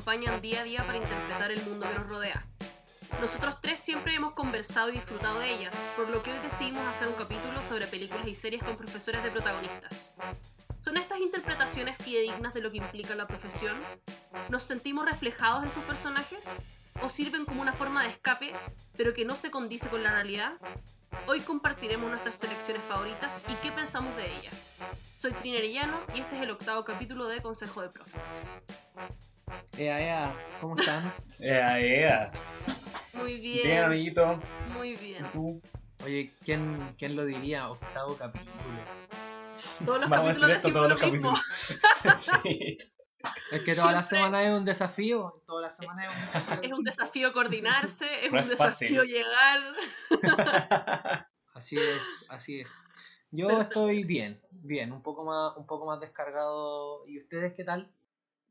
acompañan día a día para interpretar el mundo que nos rodea. Nosotros tres siempre hemos conversado y disfrutado de ellas, por lo que hoy decidimos hacer un capítulo sobre películas y series con profesores de protagonistas. ¿Son estas interpretaciones fidedignas de lo que implica la profesión? ¿Nos sentimos reflejados en sus personajes? ¿O sirven como una forma de escape, pero que no se condice con la realidad? Hoy compartiremos nuestras selecciones favoritas y qué pensamos de ellas. Soy Trinerillano y este es el octavo capítulo de Consejo de Profes. Ea, ea, ¿cómo están? Ea, ea. Muy bien. Bien, amiguito. Muy bien. ¿Tú? Oye, ¿quién, ¿quién lo diría? Octavo capítulo. Todos los Vamos a capítulos decir esto decimos todos lo los mismo. capítulos. sí. Es que toda la semana es un desafío. Toda la semana es un desafío. Es un desafío coordinarse, es No un es desafío fácil. llegar. Así es, así es. Yo Pero- estoy bien, bien, un poco más, un poco más descargado. ¿Y ustedes qué tal?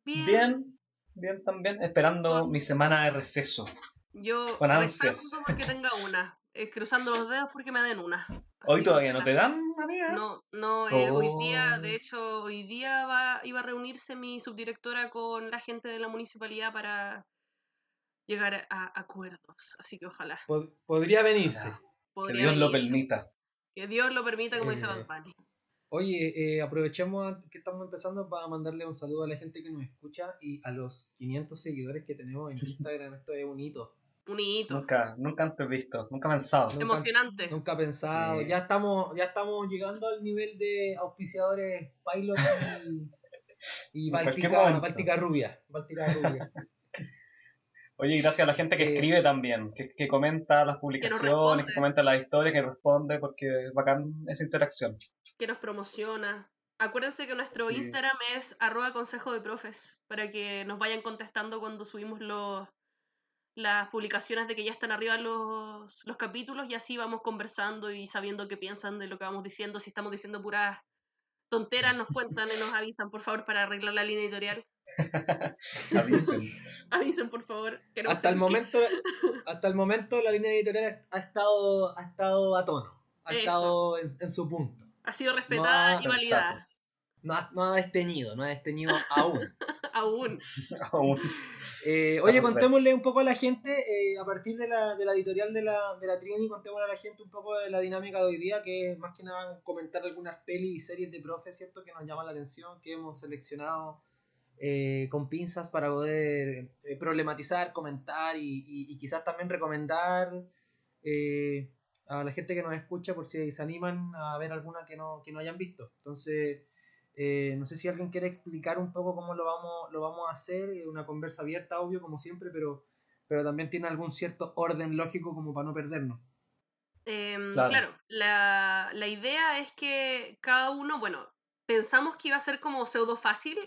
Bien. Bien, bien también. Esperando mi semana de receso. Yo Con ansias. porque tenga una. eh, cruzando los dedos porque me den una. Hoy todavía no te dan, amiga. No, no, eh, hoy día, Oh. de hecho, hoy día va, iba a reunirse mi subdirectora con la gente de la municipalidad para llegar a, a acuerdos. Así que ojalá. Pod- podría venirse. Que Dios lo permita. Que Dios lo permita, como dice Eh, Bad Bunny. Oye, eh, aprovechemos que estamos empezando para mandarle un saludo a la gente que nos escucha y a los 500 seguidores que tenemos en Instagram. Esto es un hito. Un hito. Nunca, nunca antes visto, nunca pensado. Nunca- Emocionante. Nunca pensado. Sí. Ya estamos, ya estamos llegando al nivel de auspiciadores Pilot y, y. Báltica Rubia. Báltica Rubia. Oye, y gracias a la gente que Eh, escribe también, que, que comenta las publicaciones, que, comenta las historias, que responde, porque es bacán esa interacción. que nos promociona. Acuérdense que nuestro Sí. Instagram es arroba consejo de profes, para que nos vayan contestando cuando subimos los, las publicaciones de que ya están arriba los, los capítulos y así vamos conversando y sabiendo qué piensan de lo que vamos diciendo. Si estamos diciendo puras tonteras, nos cuentan y nos avisan, por favor, para arreglar la línea editorial. Avisen. Avisen, por favor. hasta el momento, hasta el momento la línea editorial ha estado, ha estado a tono. Ha Eso. estado en, en su punto. Ha sido respetada No, y validada. No ha, no ha desteñido, no ha desteñido aún. Aún. Aún. Eh, oye, contémosle un poco a la gente, eh, a partir de la, de la editorial de la, de la Trini, contémosle a la gente un poco de la dinámica de hoy día, que es más que nada comentar algunas pelis y series de profe, ¿cierto? Que nos llaman la atención, que hemos seleccionado eh, con pinzas para poder eh, problematizar, comentar y, y- y quizás también recomendar eh, a la gente que nos escucha por si se animan a ver alguna que no, que no hayan visto. Entonces... Eh, no sé si alguien quiere explicar un poco cómo lo vamos, lo vamos a hacer, una conversa abierta, obvio, como siempre, pero, pero también tiene algún cierto orden lógico como para no perdernos. Em, Claro. claro, la, la idea es que cada uno, bueno, pensamos que iba a ser como pseudo fácil,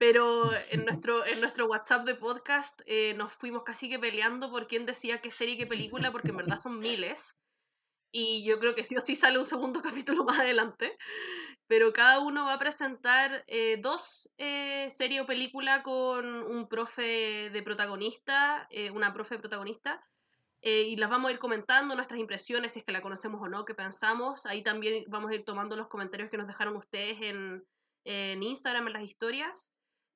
pero en nuestro, en nuestro WhatsApp de podcast eh, nos fuimos casi que peleando por quién decía qué serie y qué película, porque en verdad son miles. Y yo creo que sí o sí sale un segundo capítulo más adelante. Pero cada uno va a presentar eh, dos eh, series o película con un profe de protagonista, eh, una profe de protagonista, eh, y las vamos a ir comentando, nuestras impresiones, si es que la conocemos o no, qué pensamos. Ahí también vamos a ir tomando los comentarios que nos dejaron ustedes en, en Instagram, en las historias.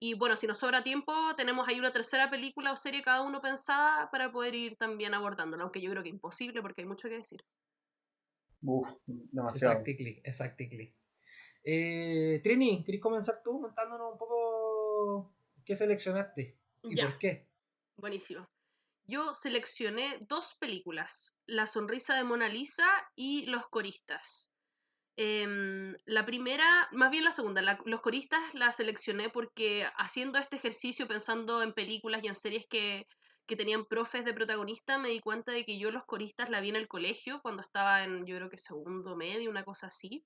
Y bueno, si nos sobra tiempo, tenemos ahí una tercera película o serie cada uno pensada para poder ir también abordándola, aunque yo creo que imposible porque hay mucho que decir. Uf, demasiado. Exactly, exactly. Eh, Trini, ¿querés comenzar tú contándonos un poco qué seleccionaste y Ya. por qué? Buenísimo. Yo seleccioné dos películas, La sonrisa de Mona Lisa y Los coristas. Em, la primera, más bien la segunda, Los coristas la seleccioné porque haciendo este ejercicio, pensando en películas y en series que, que tenían profes de protagonista, me di cuenta de que yo Los coristas la vi en el colegio cuando estaba en, yo creo que segundo medio, una cosa así.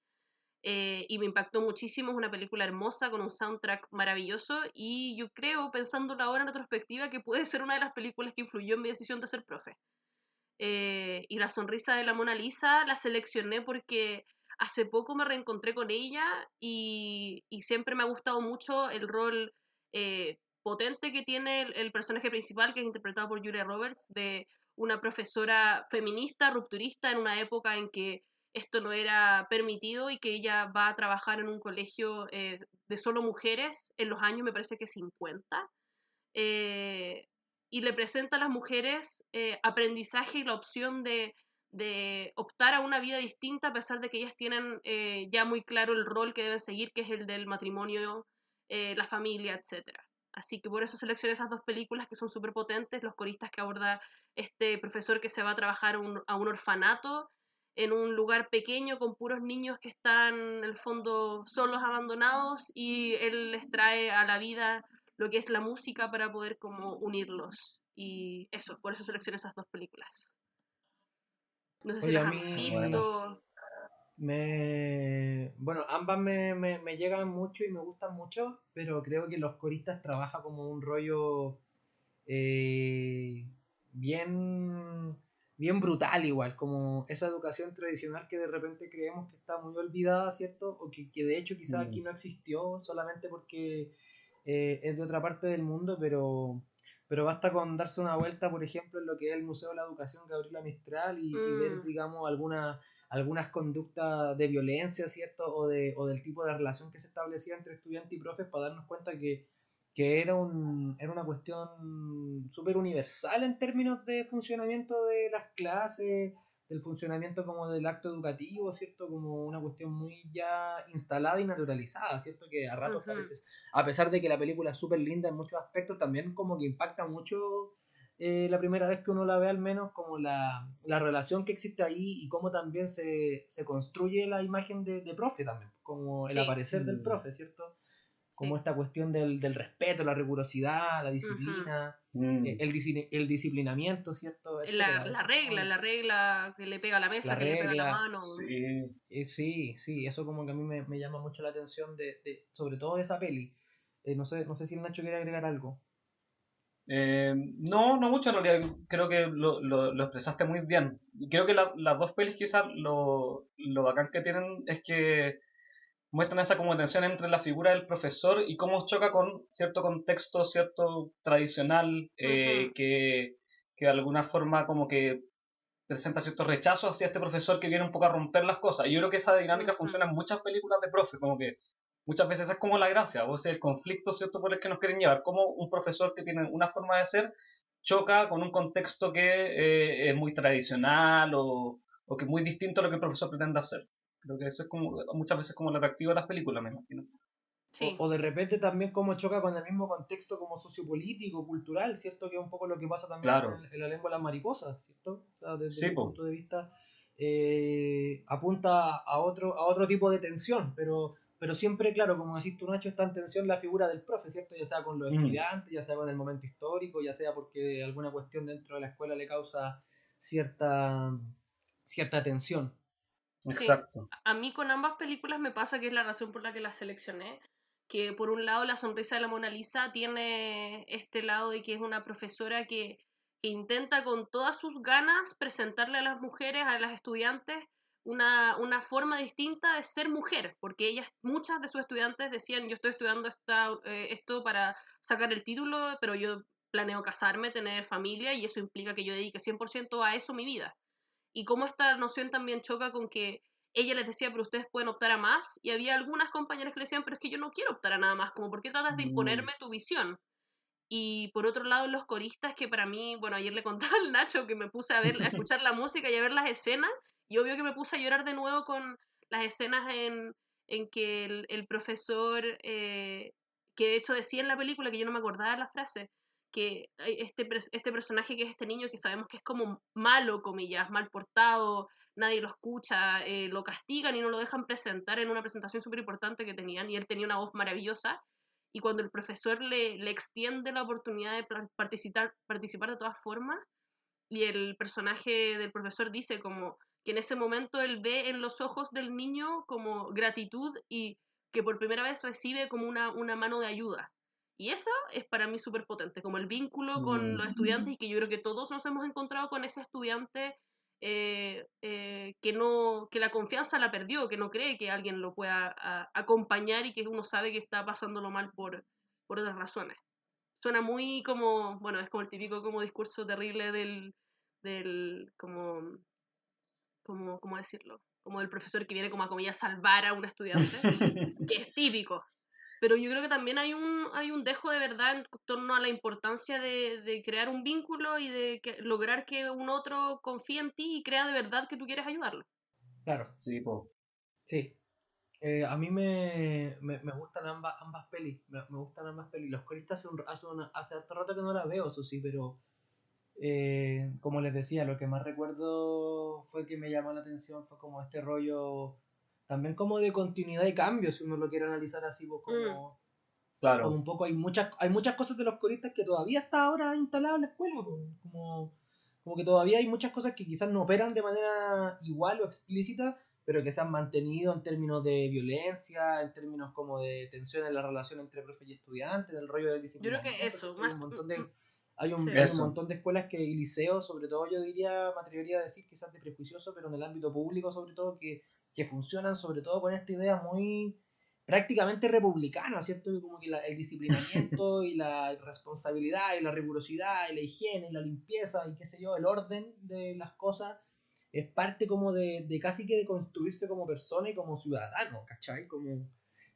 Eh, y me impactó muchísimo, es una película hermosa con un soundtrack maravilloso y yo creo, pensándolo ahora en retrospectiva, que puede ser una de las películas que influyó en mi decisión de ser profe. Eh, y La sonrisa de la Mona Lisa la seleccioné porque hace poco me reencontré con ella y, siempre me ha gustado mucho el rol eh, potente que tiene el, personaje principal, que es interpretado por Julia Roberts, de una profesora feminista, rupturista, en una época en que esto no era permitido y que ella va a trabajar en un colegio eh, de solo mujeres en los años, me parece que 50. eh, y le presenta a las mujeres aprendizaje y la opción de, de, optar a una vida distinta a pesar de que ellas tienen eh, ya muy claro el rol que deben seguir, que es el del matrimonio, la familia, etc. Así que por eso seleccioné esas dos películas que son súper potentes, los coristas que aborda este profesor que se va a trabajar a un orfanato en un lugar pequeño con puros niños que están en el fondo solos, abandonados, y él les trae a la vida lo que es la música para poder como unirlos. Y eso, por eso seleccioné esas dos películas. No sé si las han visto. me... Bueno, ambas me, me, me, llegan mucho y me gustan mucho, pero creo que Los Coristas trabaja como un rollo eh, bien bien brutal igual, como esa educación tradicional que de repente creemos que está muy olvidada, ¿cierto? O que, de hecho quizás aquí mm. no existió solamente porque eh, es de otra parte del mundo, pero, pero basta con darse una vuelta, por ejemplo, en lo que es el Museo de la Educación Gabriela Mistral y, ver, mm. digamos, alguna, algunas conductas de violencia, ¿cierto? O, de, o del tipo de relación que se establecía entre estudiantes y profes para darnos cuenta que que era, un, era una cuestión súper universal en términos de funcionamiento de las clases, del funcionamiento como del acto educativo, ¿cierto? Como una cuestión muy ya instalada y naturalizada, ¿cierto? Que a ratos parece, a pesar de que la película es súper linda en muchos aspectos, también como que impacta mucho eh, la primera vez que uno la ve al menos, como la, la relación que existe ahí y cómo también se, se construye la imagen de, de profe también, como el aparecer del mm. profe, ¿cierto? Como esta cuestión del, del, respeto, la rigurosidad, la disciplina, eh, el, el, disciplinamiento, ¿cierto? La, la, regla, la regla que le pega a la mesa, que le pega a la mano. Sí. Eh, sí, sí, eso como que a mí me, me llama mucho la atención, de, de, sobre todo de esa peli. Eh, no, sé, no sé si el Nacho quiere agregar algo. no, no mucho en realidad. Creo que lo, lo, lo expresaste muy bien. Y creo que las dos pelis quizás lo, lo bacán que tienen es que muestran esa como tensión entre la figura del profesor y cómo choca con cierto contexto, cierto tradicional, eh, que, que, de alguna forma como que presenta cierto rechazo hacia este profesor que viene un poco a romper las cosas. Y yo creo que esa dinámica funciona en muchas películas de profe, como que muchas veces es como la gracia, o sea, el conflicto, ¿cierto?, por el que nos quieren llevar, como un profesor que tiene una forma de ser choca con un contexto que eh, es muy tradicional o, o que es muy distinto a lo que el profesor pretende hacer. Creo que eso es como muchas veces como el atractivo de las películas, me imagino. O, de repente también como choca con el mismo contexto como sociopolítico, cultural, ¿cierto? Que es un poco lo que pasa también en, la lengua de las mariposas, ¿cierto? O sea, desde sí, punto de vista eh, apunta a otro, a otro tipo de tensión, pero, pero siempre, claro, como decís tú, Nacho, está en tensión la figura del profe, ¿cierto? Ya sea con los mm. estudiantes, ya sea con el momento histórico, ya sea porque alguna cuestión dentro de la escuela le causa cierta, cierta tensión. Exacto. A mí con ambas películas me pasa que es la razón por la que las seleccioné, que por un lado la sonrisa de la Mona Lisa tiene este lado de que es una profesora que, intenta con todas sus ganas presentarle a las mujeres, a las estudiantes, una, una, forma distinta de ser mujer, porque ellas, muchas de sus estudiantes decían, yo estoy estudiando esta, eh, esto para sacar el título, pero yo planeo casarme, tener familia, y eso implica que yo dedique 100% a eso mi vida y cómo esta noción también choca con que ella les decía, pero ustedes pueden optar a más, y había algunas compañeras que le decían, pero es que yo no quiero optar a nada más, como, ¿por qué tratas de imponerme mm. tu visión? Y por otro lado, los coristas, que para mí, bueno, ayer le contaba al Nacho que me puse a ver, a escuchar la música y a ver las escenas, y obvio que me puse a llorar de nuevo con las escenas en, en que el, profesor, eh, que de hecho decía en la película, que yo no me acordaba la frase, que este, este personaje que es este niño que sabemos que es como malo, comillas, mal portado, nadie lo escucha, eh, lo castigan y no lo dejan presentar en una presentación súper importante que tenían y él tenía una voz maravillosa y cuando el profesor le, le extiende la oportunidad de participar, participar de todas formas y el personaje del profesor dice como que en ese momento él ve en los ojos del niño como gratitud y que por primera vez recibe como una, una mano de ayuda y eso es para mí súper potente, como el vínculo con los estudiantes y que yo creo que todos nos hemos encontrado con ese estudiante eh, eh, que, no, que la confianza la perdió, que no cree que alguien lo pueda acompañar y que uno sabe que está pasándolo mal por, por otras razones. Suena muy como, bueno, es como el típico como discurso terrible del, del como, como, ¿cómo decirlo? Como del profesor que viene como a comillas salvar a un estudiante, que es típico, pero yo creo que también hay un, hay un dejo de verdad en torno a la importancia de, de crear un vínculo y de que, lograr que un otro confíe en ti y crea de verdad que tú quieres ayudarlo. Claro. Sí, po. Sí. Eh, a mí me, me, me gustan ambas, ambas pelis. Me, me gustan ambas pelis. Los coristas hace, un, hace, una- hace harto rato que no las veo, eso sí, pero eh, como les decía, lo que más recuerdo fue que me llamó la atención fue como este rollo también como de continuidad y cambio, si uno lo quiere analizar así, pues como, como Claro. un poco hay muchas, hay muchas cosas de los coristas que todavía está ahora instalado en la escuela, pues, como, como que todavía hay muchas cosas que quizás no operan de manera igual o explícita, pero que se han mantenido en términos de violencia, en términos como de tensión en la relación entre profe y estudiante, del rollo del Yo creo que eso, ¿cierto? Hay más- un montón de, mm, hay un, sí. hay un montón de escuelas que, y liceos, sobre todo yo diría, me atrevería a decir quizás de prejuicioso, pero en el ámbito público sobre todo, que, que funcionan sobre todo con esta idea muy prácticamente republicana, ¿cierto? Como que la- el disciplinamiento y la responsabilidad y la rigurosidad y la higiene y la limpieza y qué sé yo, el orden de las cosas es parte como de, de casi que de construirse como persona y como ciudadano, ¿cachai? Como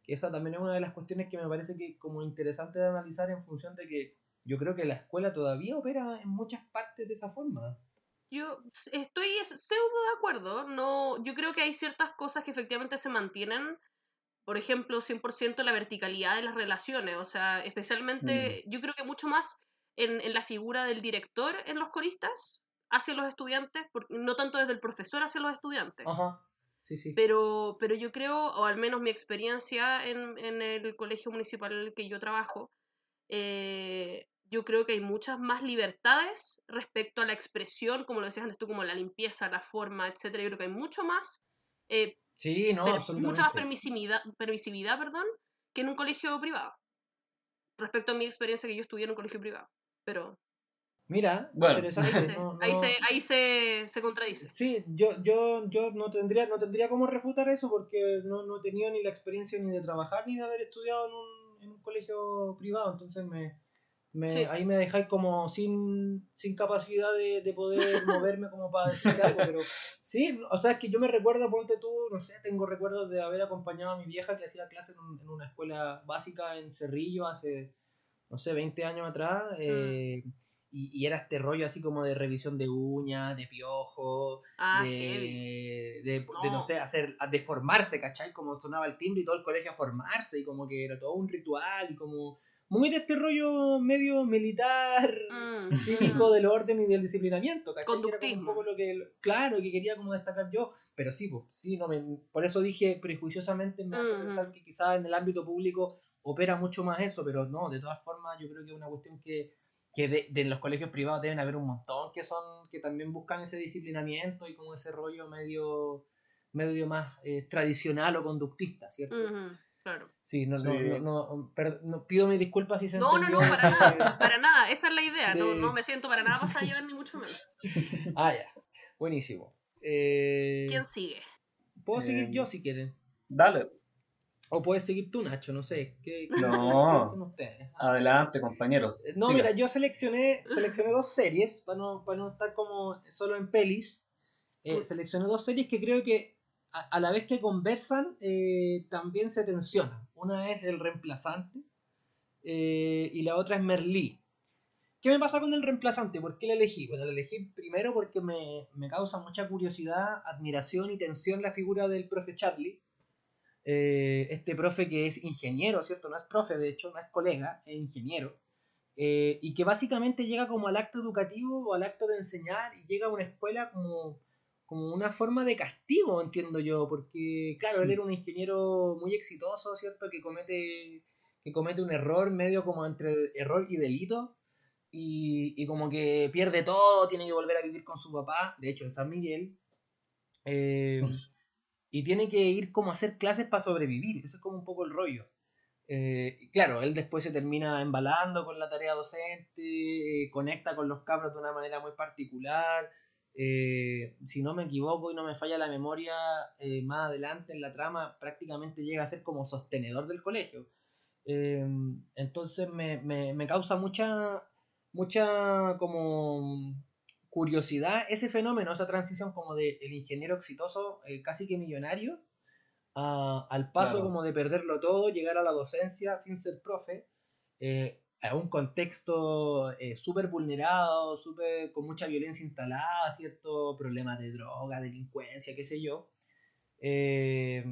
que esa también es una de las cuestiones que me parece que como interesante de analizar en función de que yo creo que la escuela todavía opera en muchas partes de esa forma. Yo estoy pseudo de acuerdo. No, yo creo que hay ciertas cosas que efectivamente se mantienen. Por ejemplo, 100% la verticalidad de las relaciones. O sea, especialmente, yo creo que mucho más en, en la figura del director en los coristas hacia los estudiantes, por- no tanto desde el profesor hacia los estudiantes. Ajá. Sí, sí. Pero, pero yo creo, o al menos mi experiencia en, en el colegio municipal en el que yo trabajo, eh, yo creo que hay muchas más libertades respecto a la expresión, como lo decías antes tú, como la limpieza, la forma, etcétera. Yo creo que hay mucho más, eh, Sí, no, absolutamente. mucha más permisividad, permisividad perdón, que en un colegio privado. Respecto a mi experiencia que yo estudié en un colegio privado. Pero Mira, Bueno. ahí interesante. se, no- ahí no- se, ahí se, se contradice. Sí, yo, yo, yo no tendría, no tendría cómo refutar eso porque no, no he tenido ni la experiencia ni de trabajar ni de haber estudiado en un, en un colegio privado, entonces me, me Sí. ahí me dejáis como sin, sin capacidad de, de poder moverme como para decir algo, pero sí, o sea, es que yo me recuerdo, ponte tú, no sé, tengo recuerdos de haber acompañado a mi vieja que hacía clase en, un- en una escuela básica en Cerrillo hace, no sé, 20 años atrás, eh, y, y era este rollo así como de revisión de uñas, de piojo, Ah, de, de, de, no. No. sé, hacer, de formarse, ¿cachai? Como sonaba el timbre y todo el colegio a formarse y como que era todo un ritual y como muy de este rollo medio militar, Mm, cívico mm. del orden y del disciplinamiento, ¿cachai? Como un Conductismo. poco lo que, claro, que quería como destacar yo, pero sí, pues, sí, no me, por eso dije prejuiciosamente me hace Mm, pensar que quizás en el ámbito público opera mucho más eso, pero no, de todas formas yo creo que es una cuestión que que de, de los colegios privados deben haber un montón que son que también buscan ese disciplinamiento y como ese rollo medio medio más eh, tradicional o conductista, ¿cierto? Claro. Sí, no, Sí. No, no, no, per- no- pido mis disculpas si se No, no, entendió no, para de- nada, para nada, esa es la idea, no, de- no me siento para nada pasada a llevar ni mucho menos. Ah, ya, buenísimo. Eh, ¿Quién sigue? Puedo seguir Eh, yo si quieren. Dale, O puedes seguir tú, Nacho, no sé. ¿Qué, qué No. ustedes? adelante, compañero. No, Siga. mira, yo seleccioné, seleccioné dos series, para no, para no estar como solo en pelis. Eh, seleccioné dos series que creo que a, la vez que conversan, eh, también se tensionan. Una es El Reemplazante eh, y la otra es Merlí. ¿Qué me pasa con El Reemplazante? ¿Por qué la elegí? Bueno, la elegí primero porque me, me causa mucha curiosidad, admiración y tensión la figura del profe Charlie. Eh, este profe que es ingeniero, ¿cierto? No es profe, de hecho, no es colega, es ingeniero. Y que básicamente llega como al acto educativo o al acto de enseñar y llega a una escuela como, como una forma de castigo, entiendo yo, porque claro, él era un ingeniero muy exitoso, ¿cierto? Que comete, que comete un error medio como entre error y delito y, y como que pierde todo, tiene que volver a vivir con su papá, de hecho en San Miguel, eh, y tiene que ir como a hacer clases para sobrevivir, eso es como un poco el rollo. Eh, claro, él después se termina embalando con la tarea docente, eh, conecta con los cabros de una manera muy particular. Eh, si no me equivoco y no me falla la memoria, eh, más adelante en la trama prácticamente llega a ser como sostenedor del colegio. Eh, entonces me, me- me causa mucha, mucha como curiosidad ese fenómeno, esa transición como de el ingeniero exitoso, casi que millonario, al paso como de perderlo todo, llegar a la docencia sin ser profe, eh, a un contexto eh, súper vulnerado, super, con mucha violencia instalada, cierto problemas de droga, delincuencia, qué sé yo. Eh,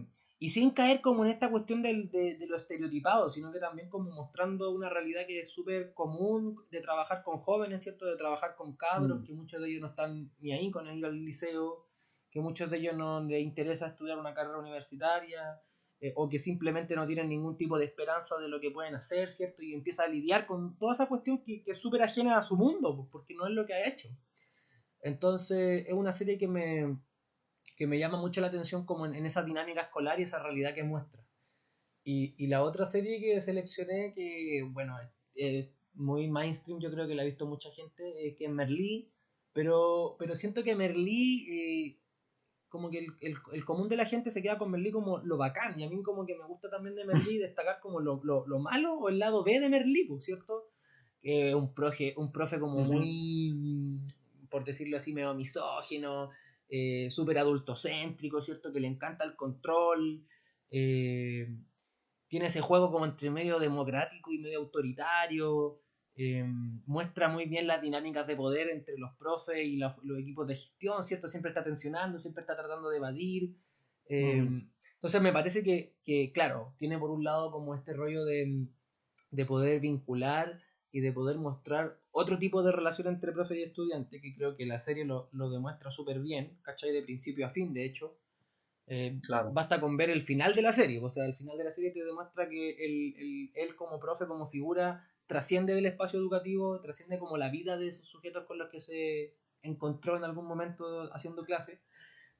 y sin caer como en esta cuestión de, de, lo estereotipado, sino que también como mostrando una realidad que es súper común de trabajar con jóvenes, ¿cierto? De trabajar con cabros, mm. que muchos de ellos no están ni ahí con ir al liceo, que muchos de ellos no les interesa estudiar una carrera universitaria, eh, o que simplemente no tienen ningún tipo de esperanza de lo que pueden hacer, ¿cierto? Y empieza a lidiar con toda esa cuestión que, que es súper ajena a su mundo, pues, porque no es lo que ha hecho. Entonces, es una serie que me, que me llama mucho la atención como en, esa dinámica escolar y esa realidad que muestra. Y, y, la otra serie que seleccioné, que bueno, es muy mainstream, yo creo que la ha visto mucha gente, que es Merlí, pero, pero siento que Merlí eh, como que el, el, común de la gente se queda con Merlí como lo bacán, y a mí como que me gusta también de Merlí destacar como lo, lo, lo malo o el lado B de Merlí, ¿cierto? Que un, profe, un profe como muy, por decirlo así, medio misógino, eh, súper adultocéntrico, ¿cierto? Que le encanta el control, eh, tiene ese juego como entre medio democrático y medio autoritario, eh, muestra muy bien las dinámicas de poder entre los profes y los, equipos de gestión, ¿cierto? Siempre está tensionando, siempre está tratando de evadir. Eh, mm. Entonces me parece que, que, claro, tiene por un lado como este rollo de, de poder vincular y de poder mostrar otro tipo de relación entre profe y estudiante, que creo que la serie lo, lo demuestra súper bien, ¿cachai? De principio a fin, de hecho. Eh, basta con ver el final de la serie, o sea, el final de la serie te demuestra que el, el, él como profe, como figura, trasciende del espacio educativo, trasciende como la vida de esos sujetos con los que se encontró en algún momento haciendo clases,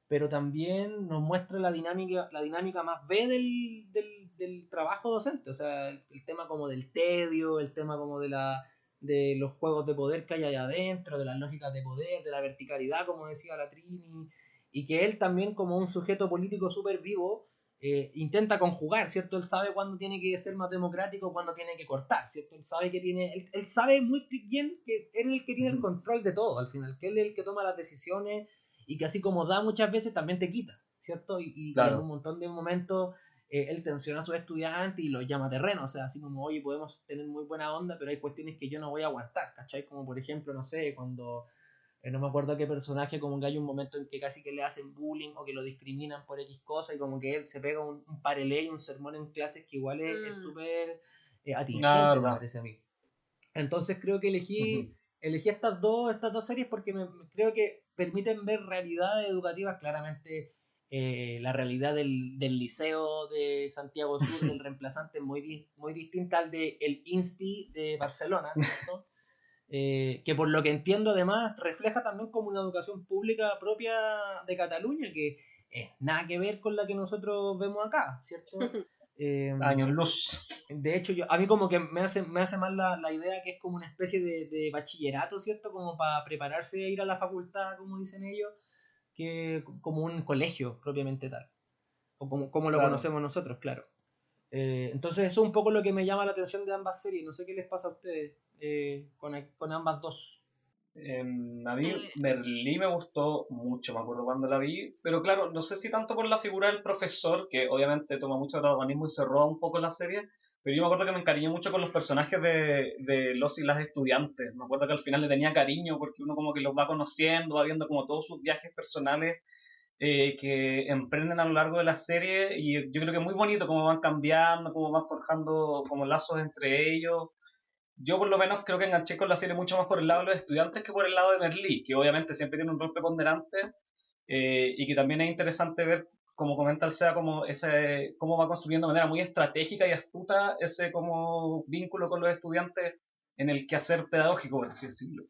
pero también nos muestra la dinámica, la dinámica más B del, del, trabajo docente, o sea, el, tema como del tedio, el tema como de la de los juegos de poder que hay allá adentro, de las lógicas de poder, de la verticalidad, como decía la Trini, y que él también como un sujeto político súper vivo, eh, intenta conjugar, ¿cierto? Él sabe cuándo tiene que ser más democrático, cuándo tiene que cortar, ¿cierto? Él sabe que tiene, él, sabe muy bien que él es el que tiene el control de todo al final, que él es el que toma las decisiones y que así como da muchas veces también te quita, ¿cierto? Y, en un montón de momentos eh, él tensiona a sus estudiantes y los llama terreno, o sea, así como, oye, podemos tener muy buena onda, pero hay cuestiones que yo no voy a aguantar, ¿cachai? Como por ejemplo, no sé, cuando no me acuerdo qué personaje, como que hay un momento en que casi que le hacen bullying o que lo discriminan por X cosa y como que él se pega un, un parelé y un sermón en clases que igual es mm. súper eh, atingente, me parece a mí. Entonces creo que elegí, elegí estas, dos, estas dos series porque me, creo que permiten ver realidades educativas claramente. Eh, la realidad del, del, liceo de Santiago Sur, el reemplazante, muy, muy distinta al de el Insti de Barcelona, ¿cierto? Eh, que por lo que entiendo además refleja también como una educación pública propia de Cataluña, que es nada que ver con la que nosotros vemos acá, ¿cierto? Eh, Años luz. De hecho, yo, a mí como que me hace, me hace más la, la idea que es como una especie de, de bachillerato, ¿cierto? Como para prepararse a ir a la facultad, como dicen ellos, que como un colegio propiamente tal. O como, como lo conocemos nosotros, claro. Eh, entonces eso es un poco lo que me llama la atención de ambas series. No sé qué les pasa a ustedes. Eh, con, ambas dos. Em, a mí eh. Merlí me gustó mucho, me acuerdo cuando la vi, pero claro, no sé si tanto por la figura del profesor, que obviamente toma mucho protagonismo y se roba un poco la serie, pero yo me acuerdo que me encariñé mucho con los personajes de, de, los y las estudiantes. Me acuerdo que al final le tenía cariño porque uno como que los va conociendo, va viendo como todos sus viajes personales eh, que emprenden a lo largo de la serie y yo creo que es muy bonito cómo van cambiando, cómo van forjando como lazos entre ellos yo por lo menos creo que enganché con la serie mucho más por el lado de los estudiantes que por el lado de Merlí, que obviamente siempre tiene un rol preponderante eh, y que también es interesante ver, como comenta el SEA, ese, cómo va construyendo de manera muy estratégica y astuta ese como vínculo con los estudiantes en el quehacer pedagógico, por así decirlo.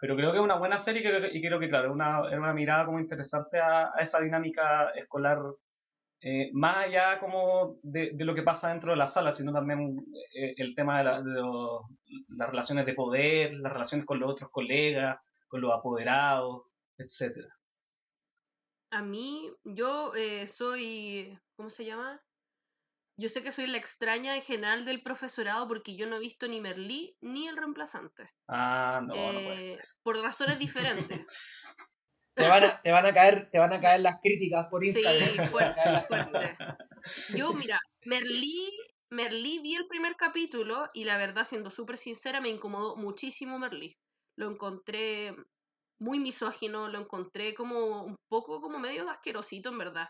Pero creo que es una buena serie y creo que, claro, es una, una mirada como interesante a, a esa dinámica escolar eh, más allá como de, lo que pasa dentro de la sala, sino también eh, el tema de, las relaciones de poder, las relaciones con los otros colegas, con los apoderados, etcétera. A mí, yo eh, soy, ¿cómo se llama? Yo sé que soy la extraña en general del profesorado porque yo no he visto ni Merlí ni el reemplazante. Ah, no, no puede ser. Por razones diferentes. te, van a, te, van a caer, te van a caer las críticas por Instagram. Sí, fuerte, fuerte. Yo, mira, Merlí, Merlí vi el primer capítulo y la verdad, siendo súper sincera, me incomodó muchísimo Merlí. Lo encontré muy misógino, lo encontré como un poco como medio asquerosito en verdad.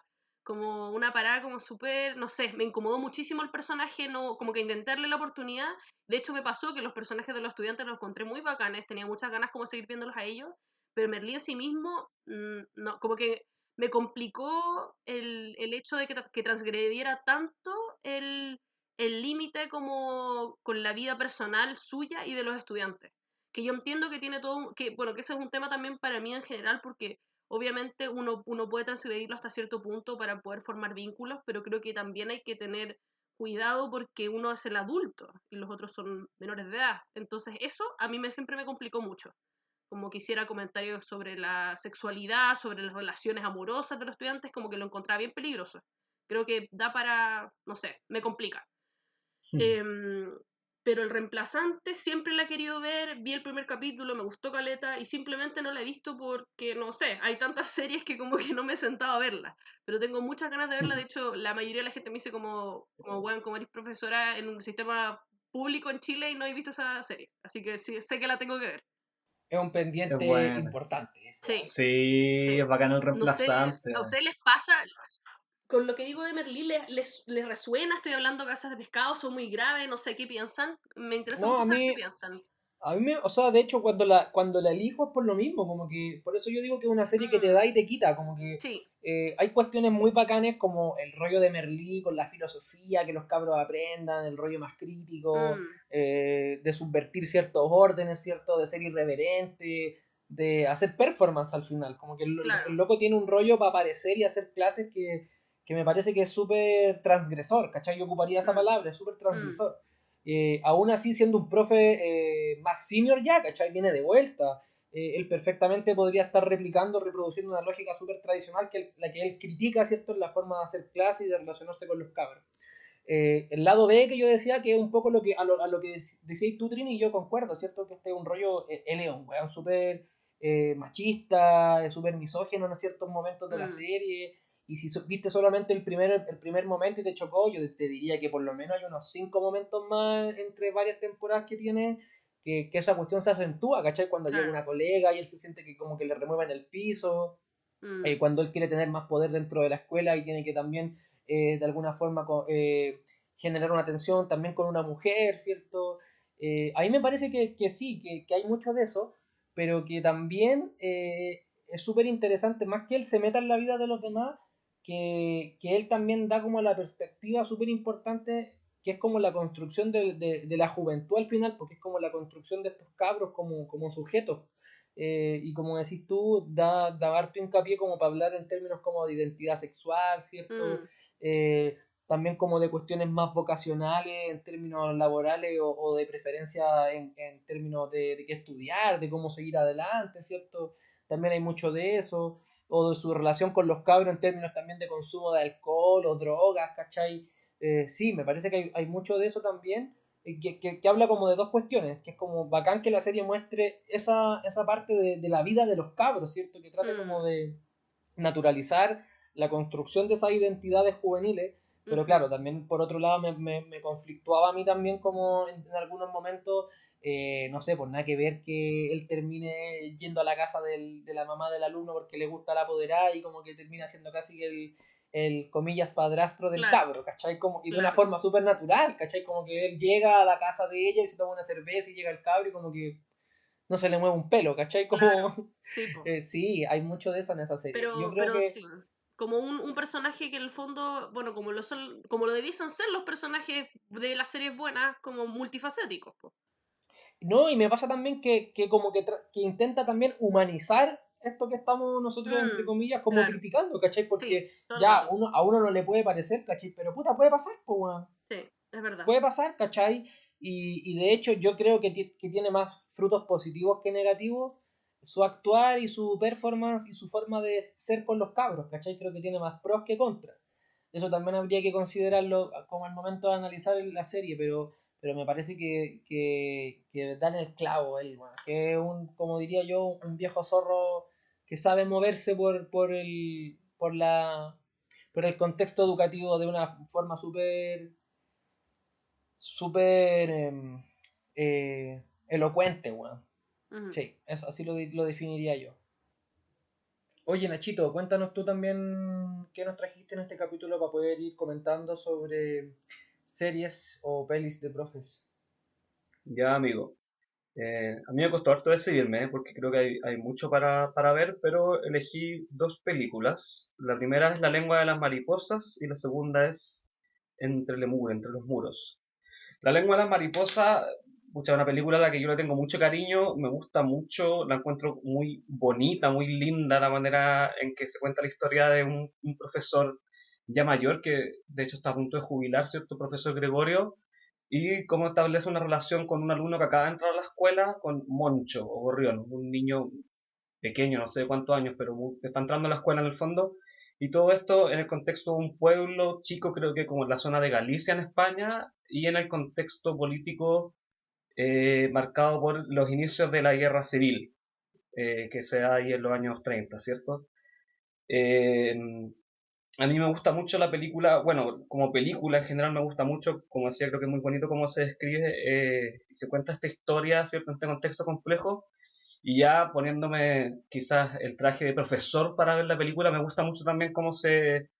Como una parada como súper, no sé, me incomodó muchísimo el personaje, no, como que intentarle la oportunidad. De hecho me pasó que los personajes de los estudiantes los encontré muy bacanes, tenía muchas ganas como seguir viéndolos a ellos, pero Merlí en sí mismo, mm, no, como que me complicó el, el hecho de que, que transgrediera tanto el límite como con la vida personal suya y de los estudiantes que yo entiendo que tiene todo, que bueno, que ese es un tema también para mí en general, porque obviamente uno, uno puede transgredirlo hasta cierto punto para poder formar vínculos, pero creo que también hay que tener cuidado porque uno es el adulto y los otros son menores de edad. Entonces eso a mí me, siempre me complicó mucho. Como que hiciera comentarios sobre la sexualidad, sobre las relaciones amorosas de los estudiantes, como que lo encontraba bien peligroso. Creo que da para, no sé, me complica. Eh, pero el reemplazante siempre la he querido ver, vi el primer capítulo, me gustó Caleta y simplemente no la he visto porque, no sé, hay tantas series que como que no me he sentado a verla, pero tengo muchas ganas de verla, de hecho la mayoría de la gente me dice como, como bueno, como eres profesora en un sistema público en Chile y no he visto esa serie, así que sí, sé que la tengo que ver. Es un pendiente importante. Sí. sí, es bacano el reemplazante. ¿A ustedes les pasa? Con lo que digo de Merlí les, les, resuena, estoy hablando de casas de pescado, son muy graves, no sé qué piensan. Me interesa mucho saber qué piensan. A mí me, o sea, de hecho cuando la, cuando la elijo es por lo mismo, como que, por eso yo digo que es una serie que te mm. da y te quita, como que eh, hay cuestiones muy bacanes como el rollo de Merlí con la filosofía, que los cabros aprendan, el rollo más crítico, mm. eh, de subvertir ciertos órdenes, cierto, de ser irreverente, de hacer performance al final, como que el loco tiene un rollo para aparecer y hacer clases que que me parece que es súper transgresor, ¿cachai? Yo ocuparía esa mm. palabra, es súper transgresor. Eh, aún así, siendo un profe eh, más senior ya, ¿cachai? Viene de vuelta. Eh, él perfectamente podría estar replicando, reproduciendo una lógica súper tradicional que la que él critica, ¿cierto? En la forma de hacer clase y de relacionarse con los cabros. el lado B que yo decía que es un poco lo que, a, lo, a lo que decíais tú, Trini, y yo concuerdo, ¿cierto? Que este es un rollo, él es un weón súper machista, súper misógeno en ciertos momentos de la mm. serie, y si viste solamente el primer, el primer momento y te chocó, yo te diría que por lo menos hay unos cinco momentos más entre varias temporadas que tiene que, que esa cuestión se acentúa, ¿cachai? Cuando llega una colega y él se siente que como que le remueven el piso, mm. eh, cuando él quiere tener más poder dentro de la escuela y tiene que también eh, de alguna forma eh, generar una tensión también con una mujer, ¿cierto? a mí me parece que, que sí, que, que, hay mucho de eso, pero que también es súper interesante, más que él se meta en la vida de los demás, que, él también da como la perspectiva súper importante, que es como la construcción de, la juventud al final, porque es como la construcción de estos cabros como, como sujetos. Eh, y como decís tú, da, da harto hincapié como para hablar en términos como de identidad sexual, ¿cierto? Mm. Eh, también como de cuestiones más vocacionales en términos laborales o, de preferencia en, términos de, de, qué estudiar, de cómo seguir adelante, ¿cierto? También hay mucho de eso o de su relación con los cabros en términos también de consumo de alcohol o drogas, ¿cachai? Eh, sí, me parece que hay, mucho de eso también, eh, que, habla como de dos cuestiones, que es como bacán que la serie muestre esa, esa parte de, la vida de los cabros, ¿cierto? Que trata como mm. de naturalizar la construcción de esas identidades juveniles, pero claro, también por otro lado me, me, conflictuaba a mí también como en algunos momentos eh, no sé, por nada que ver que él termine yendo a la casa del, de la mamá del alumno porque le gusta la apoderada y como que termina siendo casi el, el comillas padrastro del cabro, ¿cachai? Como, y de una forma súper natural, ¿cachai? Como que él llega a la casa de ella y se toma una cerveza y llega el cabro y como que no se le mueve un pelo, ¿cachai? Como, eh, sí, hay mucho de eso en esa serie. Pero, Yo creo que... sí. Como un, un, personaje que en el fondo, bueno, como lo son, como lo debiesen ser los personajes de las series buenas, como multifacéticos. No, y me pasa también que, como que, intenta también humanizar esto que estamos nosotros, entre mm, comillas, como criticando, ¿cachai? Porque ya uno, a uno no le puede parecer, ¿cachai? Pero puta, puede pasar, pues, Sí, es verdad. Puede pasar, ¿cachai? Y, y de hecho yo creo que, que tiene más frutos positivos que negativos su actuar y su performance y su forma de ser con los cabros, ¿cachai? Creo que tiene más pros que contras. Eso también habría que considerarlo como el momento de analizar la serie, pero pero me parece que, que, que dan el clavo él, que es un, como diría yo, un viejo zorro que sabe moverse por, por, el, por, la, por el contexto educativo de una forma súper súper em, eh, elocuente, weón. Sí, eso, así lo, lo definiría yo. Oye, Nachito, cuéntanos tú también qué nos trajiste en este capítulo para poder ir comentando sobre series o pelis de profes. Ya, amigo. Eh, a mí me costó harto decidirme, ¿eh? porque creo que hay, hay mucho para, para, ver, pero elegí dos películas. La primera es La lengua de las mariposas y la segunda es Entre, le entre los muros. La lengua de las mariposas, mucha una película a la que yo le tengo mucho cariño, me gusta mucho, la encuentro muy bonita, muy linda la manera en que se cuenta la historia de un, un profesor ya mayor que de hecho está a punto de jubilar, ¿cierto? Profesor Gregorio, y cómo establece una relación con un alumno que acaba de entrar a la escuela, con Moncho o Gorrión, un niño pequeño, no sé cuántos años, pero que está entrando a la escuela en el fondo. Y todo esto en el contexto de un pueblo chico, creo que como en la zona de Galicia en España, y en el contexto político eh, marcado por los inicios de la guerra civil, eh, que se da ahí en los años 30, ¿cierto? Eh, a mí me gusta mucho la película, bueno, como película en general me gusta mucho, como decía, creo que es muy bonito cómo se describe eh, se cuenta esta historia, ¿cierto? En este contexto complejo. Y ya poniéndome quizás el traje de profesor para ver la película, me gusta mucho también cómo se,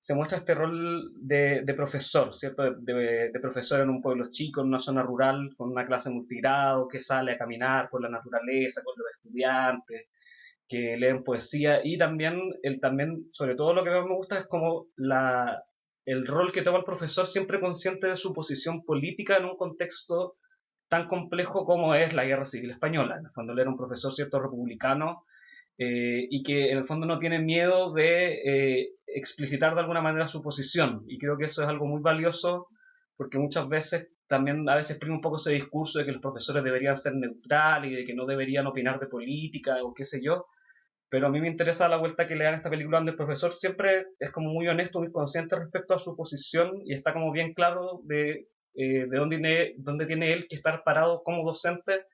se muestra este rol de, de profesor, ¿cierto? De, de, profesor en un pueblo chico, en una zona rural, con una clase multigrado, que sale a caminar por la naturaleza, con los estudiantes, que leen poesía y también, el, también, sobre todo lo que más me gusta es como la, el rol que toma el profesor siempre consciente de su posición política en un contexto tan complejo como es la guerra civil española. En el fondo él era un profesor cierto republicano eh, y que en el fondo no tiene miedo de eh, explicitar de alguna manera su posición y creo que eso es algo muy valioso porque muchas veces también a veces prima un poco ese discurso de que los profesores deberían ser neutrales y de que no deberían opinar de política o qué sé yo, pero a mí me interesa la vuelta que le dan a esta película donde el profesor siempre es como muy honesto, muy consciente respecto a su posición y está como bien claro de, eh, de dónde, tiene, dónde tiene él que estar parado como docente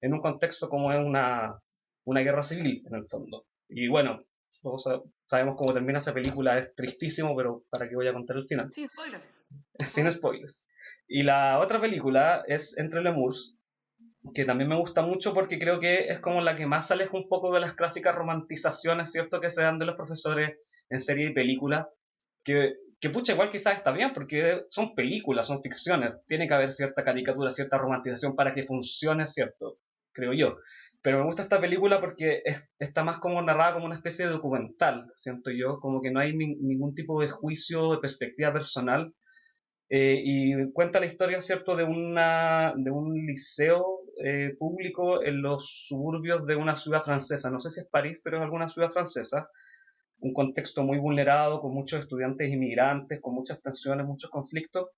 en un contexto como es una, una guerra civil, en el fondo. Y bueno, todos sabemos cómo termina esa película, es tristísimo, pero ¿para qué voy a contar el final? Sin spoilers. Sin spoilers. Y la otra película es Entre Lemurs, que también me gusta mucho porque creo que es como la que más aleja un poco de las clásicas romantizaciones, ¿cierto?, que se dan de los profesores en serie y película, que, que pucha, igual quizás está bien, porque son películas, son ficciones, tiene que haber cierta caricatura, cierta romantización para que funcione, ¿cierto?, creo yo. Pero me gusta esta película porque está más como narrada como una especie de documental, siento yo, como que no hay ningún tipo de juicio, de perspectiva personal, eh, y cuenta la historia, ¿cierto?, de, una, de un liceo eh, público en los suburbios de una ciudad francesa. No sé si es París, pero es alguna ciudad francesa. Un contexto muy vulnerado, con muchos estudiantes inmigrantes, con muchas tensiones, muchos conflictos.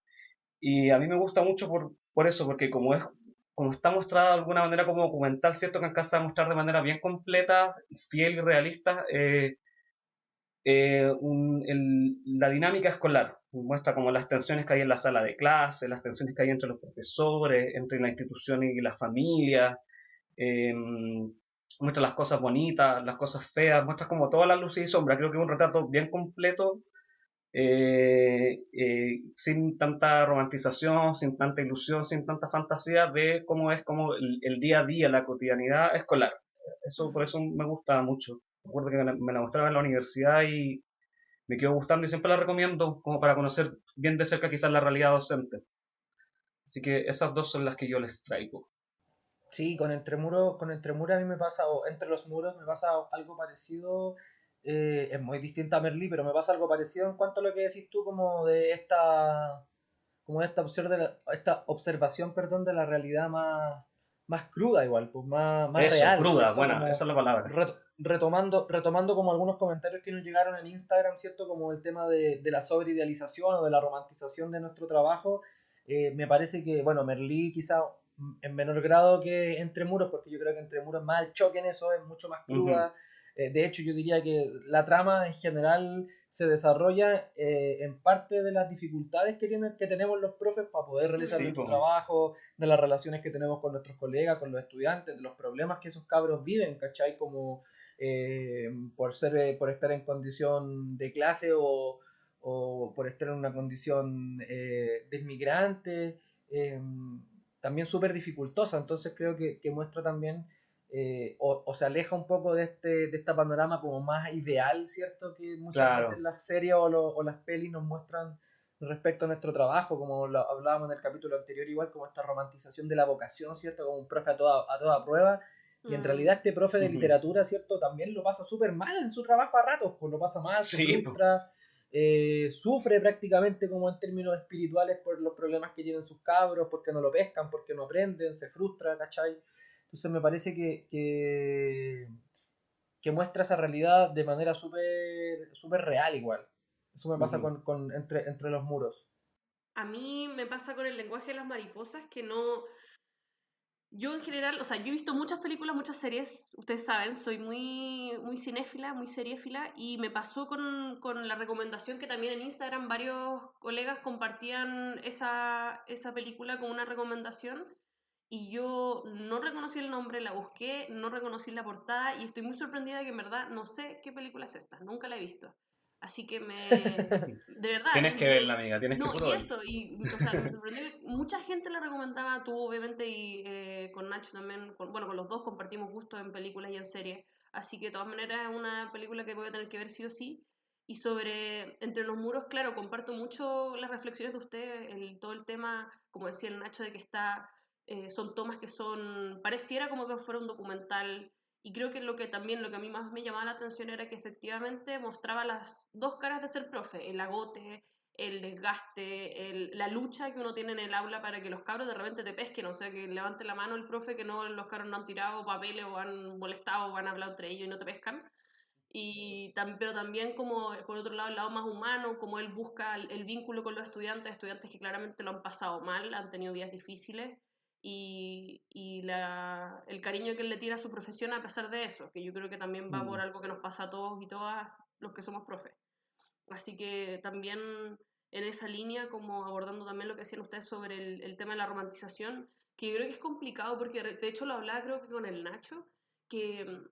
Y a mí me gusta mucho por, por eso, porque como es como está mostrada de alguna manera como documental, ¿cierto? Que alcanza a mostrar de manera bien completa, fiel y realista eh, eh, la dinámica escolar. Muestra como las tensiones que hay en la sala de clase, las tensiones que hay entre los profesores, entre la institución y la familia. Eh, muestra las cosas bonitas, las cosas feas, muestra como todas las luces y sombras. Creo que es un retrato bien completo, eh, sin tanta romantización, sin tanta ilusión, sin tanta fantasía de cómo es como el, el día a día, la cotidianidad escolar. Eso por eso me gusta mucho. Recuerdo que me la mostraron en la universidad y me quedó gustando y siempre la recomiendo como para conocer bien de cerca quizás la realidad docente. Así que esas dos son las que yo les traigo. Sí, con Entre Muros, con Entre Muros a mí me pasa, o Entre los Muros me pasa algo parecido, eh, es muy distinta a Merlí, pero me pasa algo parecido en cuanto a lo que decís tú como de esta, como de esta, de esta observación perdón, de la realidad más, más cruda igual, pues más, más Eso, real. cruda, bueno, esa es la palabra. Retomando, retomando como algunos comentarios que nos llegaron en Instagram, ¿cierto? Como el tema de, de la sobreidealización o de la romantización de nuestro trabajo. Eh, me parece que, bueno, Merlí quizá en menor grado que Entre Muros, porque yo creo que Entre Muros más el choque en eso, es mucho más cruda. Eh, de hecho, yo diría que la trama en general se desarrolla eh, en parte de las dificultades que, tienen, que tenemos los profes para poder realizar nuestro trabajo, de las relaciones que tenemos con nuestros colegas, con los estudiantes, de los problemas que esos cabros viven, ¿cachai? Como eh, por, ser, eh, por estar en condición de clase o, o por estar en una condición eh, de inmigrante, también súper dificultosa. Entonces creo que, que muestra también o, o, se aleja un poco de este, de este panorama como más ideal, ¿cierto? Que muchas veces las series o, o, las pelis nos muestran respecto a nuestro trabajo, como lo hablábamos en el capítulo anterior, igual como esta romantización de la vocación, ¿cierto? Como un profe a toda, a toda prueba y en mm. realidad este profe de literatura, ¿cierto? También lo pasa súper mal en su trabajo a ratos, pues lo pasa mal, se frustra, eh, sufre prácticamente como en términos espirituales por los problemas que tienen sus cabros, porque no lo pescan, porque no aprenden, se frustra, ¿cachai? Entonces me parece que, que, que muestra esa realidad de manera súper super real igual. Eso me pasa con, con, entre, entre los muros. A mí me pasa con el lenguaje de las mariposas que no yo en general, o sea, yo he visto muchas películas, muchas series, ustedes saben, soy muy, muy cinéfila, muy seriéfila, y me pasó con, con la recomendación que también en Instagram varios colegas compartían esa, esa película con una recomendación, y yo no reconocí el nombre, la busqué, no reconocí la portada, y estoy muy sorprendida de que en verdad no sé qué película es esta, nunca la he visto. Así que me. De verdad. tienes que verla, amiga, tienes no, que y eso, y, o sea, me sorprendió mucha gente la recomendaba, tú obviamente, y eh, con Nacho también, bueno, con los dos compartimos gustos en películas y en series. Así que de todas maneras es una película que voy a tener que ver sí o sí. Y sobre Entre los muros, claro, comparto mucho las reflexiones de usted, el, todo el tema, como decía el Nacho, de que está. Eh, son tomas que son. pareciera como que fuera un documental y creo que lo que también lo que a mí más me llamaba la atención era que efectivamente mostraba las dos caras de ser profe, el agote, el desgaste, la lucha que uno tiene en el aula para que los cabros de repente te pesquen, o sea, que levante la mano el profe que no los cabros no han tirado papeles o han molestado o han hablado entre ellos y no te pescan. Y pero también como por otro lado el lado más humano, como él busca el, el vínculo con los estudiantes, estudiantes que claramente lo han pasado mal, han tenido días difíciles y, y la, el cariño que él le tiene a su profesión a pesar de eso, que yo creo que también va por mm. algo que nos pasa a todos y todas los que somos profes. Así que también en esa línea, como abordando también lo que decían ustedes sobre el, el tema de la romantización, que yo creo que es complicado porque de hecho lo hablaba creo que con el Nacho, que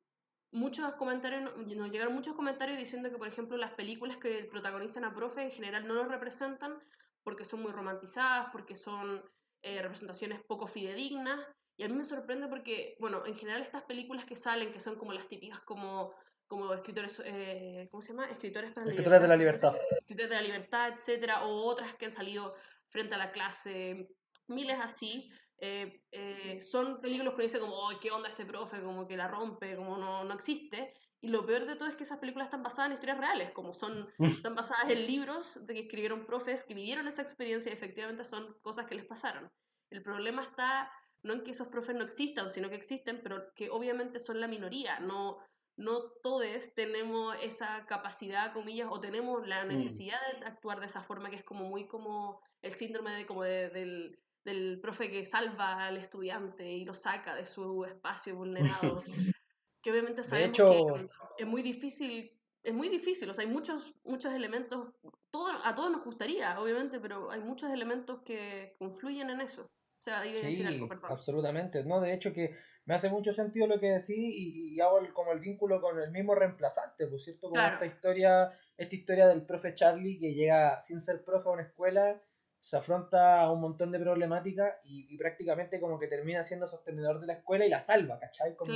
muchos comentarios, nos llegaron muchos comentarios diciendo que, por ejemplo, las películas que protagonizan a profe en general no los representan porque son muy romantizadas, porque son eh, representaciones poco fidedignas. Y a mí me sorprende porque, bueno, en general estas películas que salen, que son como las típicas como, como escritores, eh, ¿cómo se llama? Escritores para Escritores de la libertad. Escritores de la libertad, etcétera, o otras que han salido frente a la clase, miles así, eh, son películas que dicen como, ¿qué onda este profe? Como que la rompe, como no, no existe. Y lo peor de todo es que esas películas están basadas en historias reales, como son, mm. están basadas en libros de que escribieron profes que vivieron esa experiencia y efectivamente son cosas que les pasaron. El problema está no en que esos profes no existan, sino que existen, pero que obviamente son la minoría. No, no todos tenemos esa capacidad, comillas, o tenemos la mm. necesidad de actuar de esa forma, que es como muy como el síndrome de, como del, del profe que salva al estudiante y lo saca de su espacio vulnerado. Que obviamente sabemos que es muy difícil, es muy difícil, o sea, hay muchos, muchos elementos, todo, a todos nos gustaría, obviamente, pero hay muchos elementos que confluyen en eso. O sea, sí, algo, absolutamente. No, de hecho que me hace mucho sentido lo que decís y, hago como el vínculo con el mismo reemplazante, por cierto, como esta historia, esta historia del profe Charlie que llega sin ser profe a una escuela se afronta a un montón de problemáticas y, prácticamente como que termina siendo sostenedor de la escuela y la salva, ¿cachai? Como,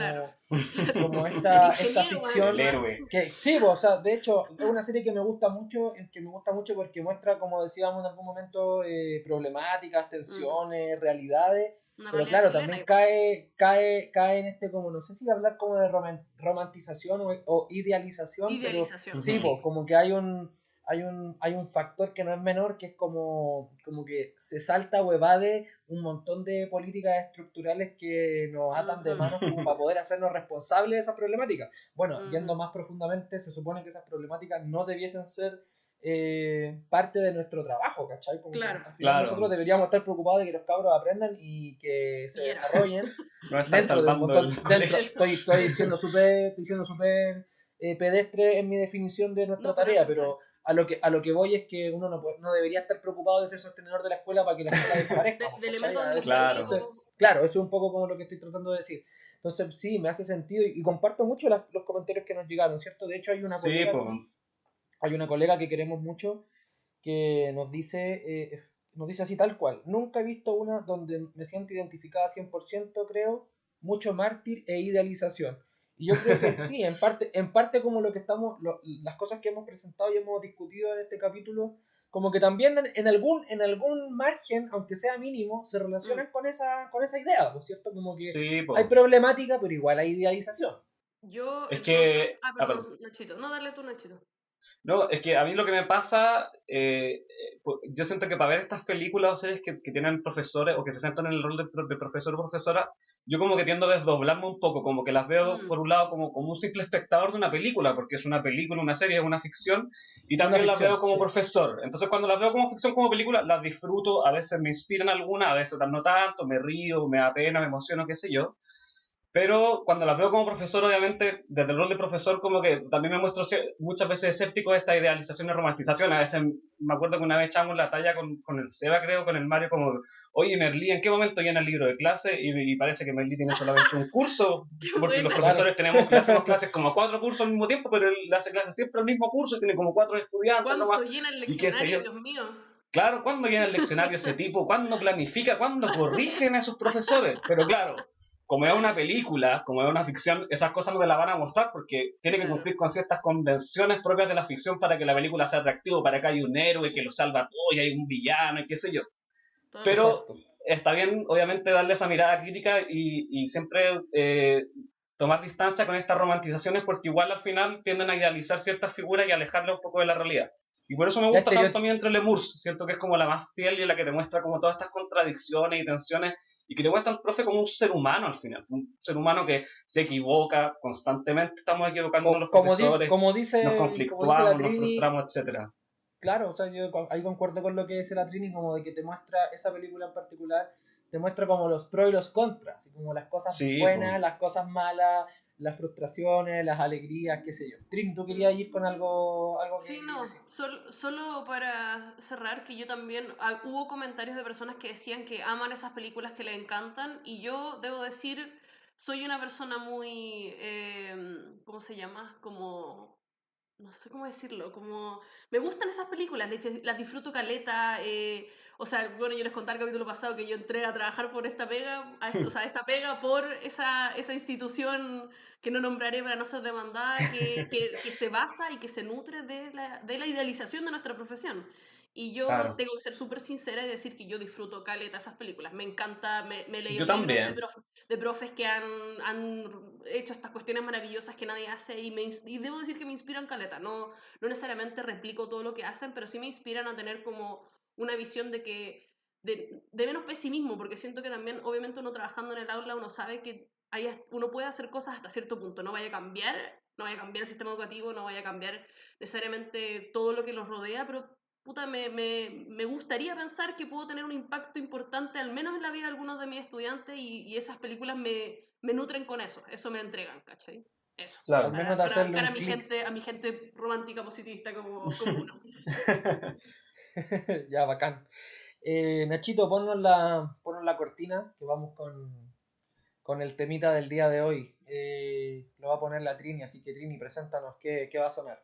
como esta, esta ficción que sí, o sea, de hecho es una serie que me gusta mucho, que me gusta mucho porque muestra, como decíamos en algún momento, eh, problemáticas, tensiones, mm. realidades. pero claro, también cae, cae, cae en este como, no sé si hablar como de romantización o, idealización, pero sí, como que hay un hay un, hay un factor que no es menor, que es como, como que se salta o evade un montón de políticas estructurales que nos atan de manos como para poder hacernos responsables de esas problemáticas. Bueno, yendo más profundamente, se supone que esas problemáticas no debiesen ser eh, parte de nuestro trabajo, ¿cachai? Como claro. nosotros deberíamos estar preocupados de que los cabros aprendan y que se desarrollen dentro de un montón. estoy, estoy siendo súper eh, pedestre en mi definición de nuestra tarea, pero a lo que a lo que voy es que uno no, no debería estar preocupado de ser sostenedor de la escuela para que la escuela desaparezca. del claro. Claro, eso es un poco como lo que estoy tratando de decir. Entonces, sí, me hace sentido y, comparto mucho los comentarios que nos llegaron, ¿cierto? De hecho, hay una colega, hay una colega que queremos mucho que nos dice, eh, nos dice así tal cual. Nunca he visto una donde me siento identificada 100%, creo, mucho mártir e idealización. Y yo creo que sí, en parte, en parte como lo que estamos, las cosas que hemos presentado y hemos discutido en este capítulo, como que también en, algún, en algún margen, aunque sea mínimo, se relacionan mm. con esa, con esa idea, ¿no es cierto? Como que hay problemática, pero igual hay idealización. Yo. Es que. Ah, ah perdón, Nachito. No, dale tú, Nachito. No, es que a mí lo que me pasa, eh, pues, yo siento que para ver estas películas o series que, que tienen profesores o que se sientan en el rol de, profesor o profesora, yo como que tiendo a desdoblarme un poco, como que las veo mm. por un lado como, como un simple espectador de una película, porque es una película, una serie, es una ficción, y también las veo como profesor. Entonces cuando las veo como ficción, como película, las disfruto, a veces me inspiran alguna, a veces no tanto, me río, me da pena, me emociono, qué sé yo. Pero cuando las veo como profesor, obviamente, desde el rol de profesor, como que también me muestro muchas veces escéptico de esta idealización y romantización. A veces me acuerdo que una vez echamos la talla con, con el Seba, creo, con el Mario, como, oye, Merlí, ¿en qué momento llena el libro de clase? Y, parece que Merlí tiene solamente un curso, porque los profesores tenemos, hacemos clases como cuatro cursos al mismo tiempo, pero él hace clases siempre al mismo curso y tiene como cuatro estudiantes. ¿Cuándo llena el leccionario, Dios mío? Claro, ¿cuándo llena el leccionario ese tipo? ¿Cuándo planifica? ¿Cuándo corrigen a esos profesores? Pero claro, como es una película, como es una ficción, esas cosas no te las van a mostrar porque tiene que cumplir con ciertas convenciones propias de la ficción para que la película sea atractiva, para que haya un héroe que lo salva todo y hay un villano y qué sé yo. Pero está bien, obviamente, darle esa mirada crítica y, siempre eh, tomar distancia con estas romantizaciones porque igual al final tienden a idealizar ciertas figuras y alejarle un poco de la realidad. Y por eso me gusta tanto a mí entre Lemurs, siento que es como la más fiel y la que te muestra como todas estas contradicciones y tensiones y que te muestra al profe como un ser humano al final, un ser humano que se equivoca constantemente, estamos equivocando como, los profesores, como dice, nos conflictuamos, nos frustramos, etcétera. Claro, o sea, yo ahí concuerdo con lo que dice la Trini, como de que te muestra esa película en particular, te muestra como los pros y los contras, como las cosas buenas, las cosas malas, las frustraciones, las alegrías, qué sé yo. Trin, ¿tú querías ir con algo, algo Sí, no, solo, para cerrar, que yo también, ah, hubo comentarios de personas que decían que aman esas películas que le encantan, y yo debo decir, soy una persona muy, eh, ¿cómo se llama? Como, no sé cómo decirlo, como, me gustan esas películas, las disfruto caleta, eh, o sea, bueno, yo les conté el capítulo pasado que yo entré a trabajar por esta pega, a esto, o sea, esta pega por esa, esa institución que no nombraré para no ser demandada, que, que, se basa y que se nutre de la, de la idealización de nuestra profesión. Y yo tengo que ser súper sincera y decir que yo disfruto caleta esas películas. Me encanta, me, me leí de, de, profes que han, han, hecho estas cuestiones maravillosas que nadie hace y, me, y debo decir que me inspiran caleta. No, no necesariamente replico todo lo que hacen, pero sí me inspiran a tener como una visión de que de, de, menos pesimismo, porque siento que también, obviamente, uno trabajando en el aula, uno sabe que hay, uno puede hacer cosas hasta cierto punto, no vaya a cambiar, no vaya a cambiar el sistema educativo, no vaya a cambiar necesariamente todo lo que los rodea, pero puta, me, me, me gustaría pensar que puedo tener un impacto importante, al menos en la vida de algunos de mis estudiantes, y, y esas películas me, me nutren con eso, eso me entregan, ¿cachai? Eso. Claro, al menos para, a mi gente, a mi gente romántica positivista como, como uno. ya, bacán. Eh, Nachito, ponnos la, la cortina, que vamos con, con el temita del día de hoy. Eh, lo va a poner la Trini, así que Trini, preséntanos qué, qué va a sonar.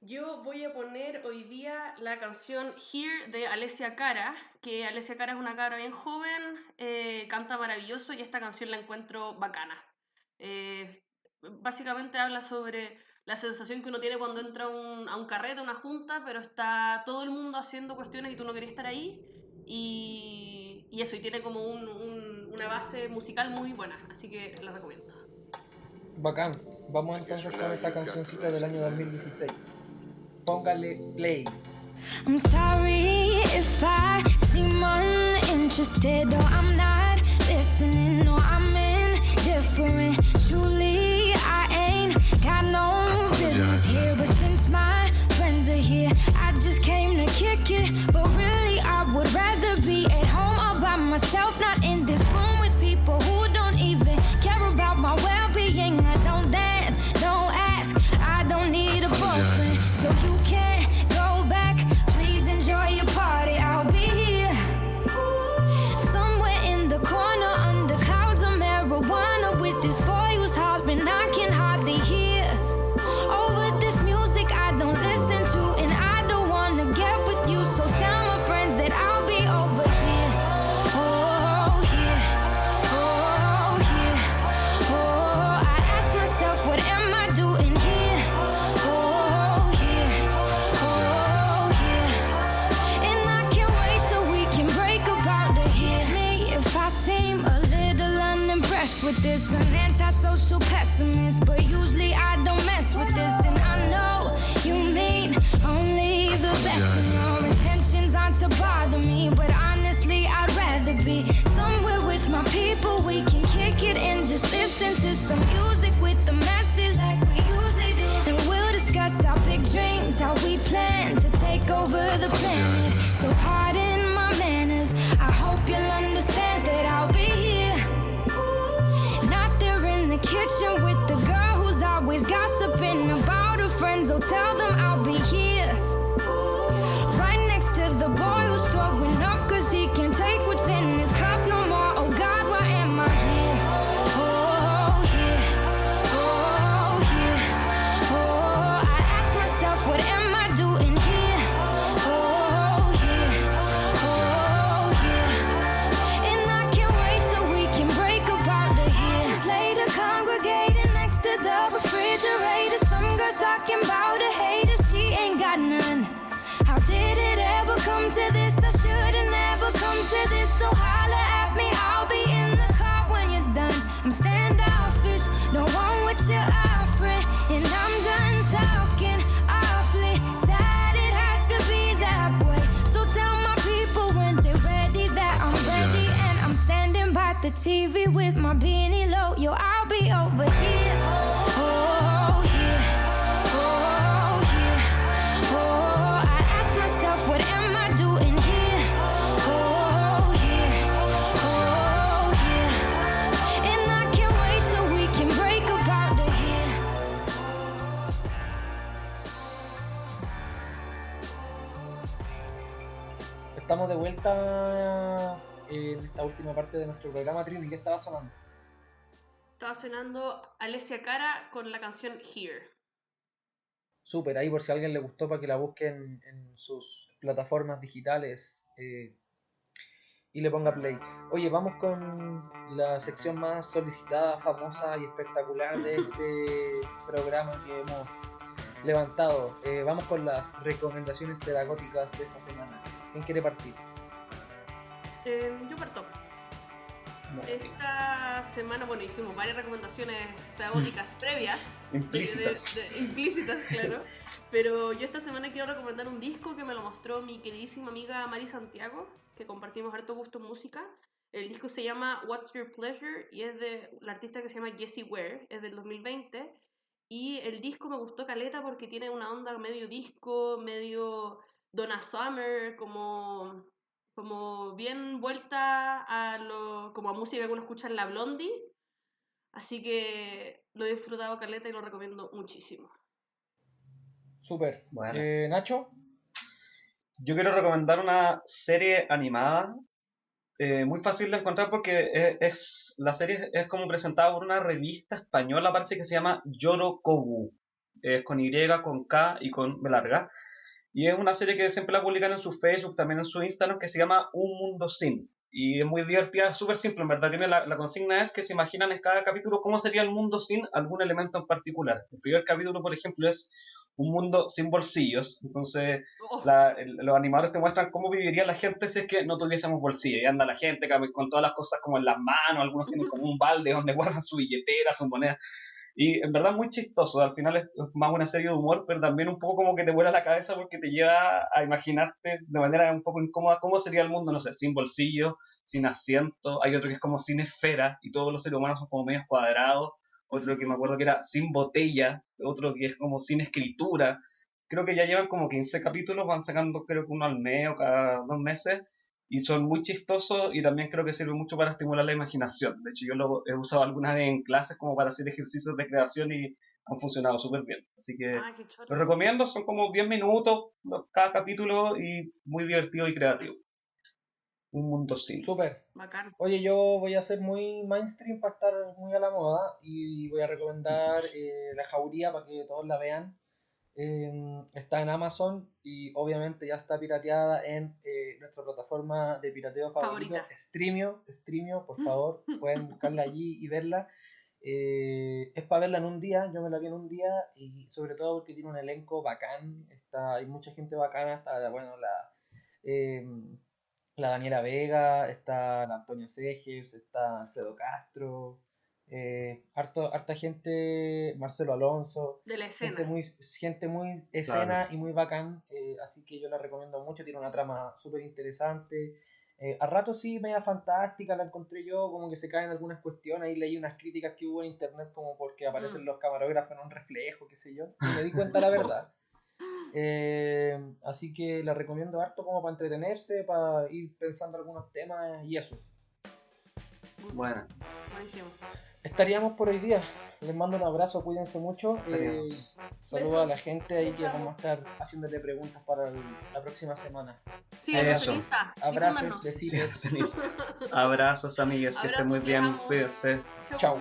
Yo voy a poner hoy día la canción Here de Alessia Cara, que Alessia Cara es una cara bien joven, eh, canta maravilloso y esta canción la encuentro bacana. básicamente habla sobre la sensación que uno tiene cuando entra un, a un carrete, a una junta, pero está todo el mundo haciendo cuestiones y tú no querías estar ahí. Y, y eso, y tiene como un, una base musical muy buena, así que la recomiendo. Bacán. Vamos entonces con esta cancioncita del año 2016. Póngale play. I'm sorry if I seem uninterested or I'm not listening or I'm indifferent. Truly, at home all by myself, not in this listen to some music with the message like we usually do. And we'll discuss our big dreams, how we plan to take over the planet. So pardon my manners. I hope you'll understand that I'll be here. Not there in the kitchen with the girl who's always gossiping about her friends. Oh, tell them with my beanie última parte de nuestro programa, Trini. ¿Qué estaba sonando? Estaba sonando Alessia Cara con la canción Here. Súper, ahí por si a alguien le gustó para que la busquen en sus plataformas digitales eh, y le ponga play. Oye, vamos con la sección más solicitada, famosa y espectacular de este programa que hemos levantado. Eh, vamos con las recomendaciones pedagógicas de esta semana. ¿Quién quiere partir? Eh, yo parto. Esta semana, bueno, hicimos varias recomendaciones pedagógicas previas. Implícitas. de- de- implícitas, claro. Pero yo esta semana quiero recomendar un disco que me lo mostró mi queridísima amiga Mari Santiago, que compartimos harto gusto en música. El disco se llama What's Your Pleasure y es de la artista que se llama Jessie Ware, es del 2020. Y el disco me gustó caleta porque tiene una onda medio disco, medio Donna Summer, como como bien vuelta a lo, como a música que uno escucha en la Blondie. Así que lo he disfrutado caleta y lo recomiendo muchísimo. Súper. Bueno. Eh, Nacho, Yo quiero recomendar una serie animada, eh, muy fácil de encontrar porque es, es- la serie es como presentada por una revista española, parece que se llama Yoro Kogu, es con Y, con K y con B larga, y es una serie que siempre la publican en su Facebook, también en su Instagram, que se llama Un Mundo Sin. Y es muy divertida, súper simple, en verdad. Tiene la, la consigna es que se imaginan en cada capítulo cómo sería el mundo sin algún elemento en particular. El primer capítulo, por ejemplo, es un mundo sin bolsillos. Entonces, Oh, la- el- los animadores te muestran cómo viviría la gente si es que no tuviésemos bolsillo. Y anda la gente con todas las cosas como en las manos, algunos tienen como un balde donde guardan su billetera, sus monedas. Y en verdad muy chistoso, al final es más una serie de humor, pero también un poco como que te vuela la cabeza porque te lleva a imaginarte de manera un poco incómoda cómo sería el mundo, no sé, sin bolsillo, sin asiento, hay otro que es como sin esfera y todos los seres humanos son como medios cuadrados, otro que me acuerdo que era sin botella, otro que es como sin escritura, creo que ya llevan como 15 capítulos, van sacando creo que uno al mes o cada dos meses, y son muy chistosos y también creo que sirven mucho para estimular la imaginación. De hecho, yo lo he usado algunas vez en clases como para hacer ejercicios de creación y han funcionado súper bien. Así que ah, los recomiendo, son como 10 minutos cada capítulo y muy divertido y creativo. Un mundo sin. súper. Bacán. Oye, yo voy a ser muy mainstream para estar muy a la moda y voy a recomendar eh, La Jauría para que todos la vean. Eh, está en Amazon y obviamente ya está pirateada en eh, nuestra plataforma de pirateo favorito, Favorita. Streamio. Streamio, por favor, pueden buscarla allí y verla. Eh, es para verla en un día, yo me la vi en un día y sobre todo porque tiene un elenco bacán, está, hay mucha gente bacana, está, bueno, la, eh, la Daniela Vega, está la Antonia Segers, está Alfredo Castro, Eh, harto, harta gente, Marcelo Alonso, De la escena. gente muy, gente muy escena y muy bacán, eh, así que yo la recomiendo mucho, tiene una trama súper interesante. Eh, a rato sí, media fantástica la encontré yo, como que se caen algunas cuestiones, ahí leí unas críticas que hubo en internet como porque aparecen Mm. los camarógrafos en un reflejo, qué sé yo, y me di cuenta la verdad. Eh, así que la recomiendo harto como para entretenerse, para ir pensando algunos temas y eso. Bueno, Buenísimo. Estaríamos por hoy día. Les mando un abrazo, cuídense mucho. Eh, saludos a la gente ahí que vamos a estar haciéndote preguntas para el- la próxima semana. Insta. Abrazos, difúndanos. besitos. Sí, Abrazos, amigues, que estén Abrazos, muy bien. Cuídense. Chau. Chao.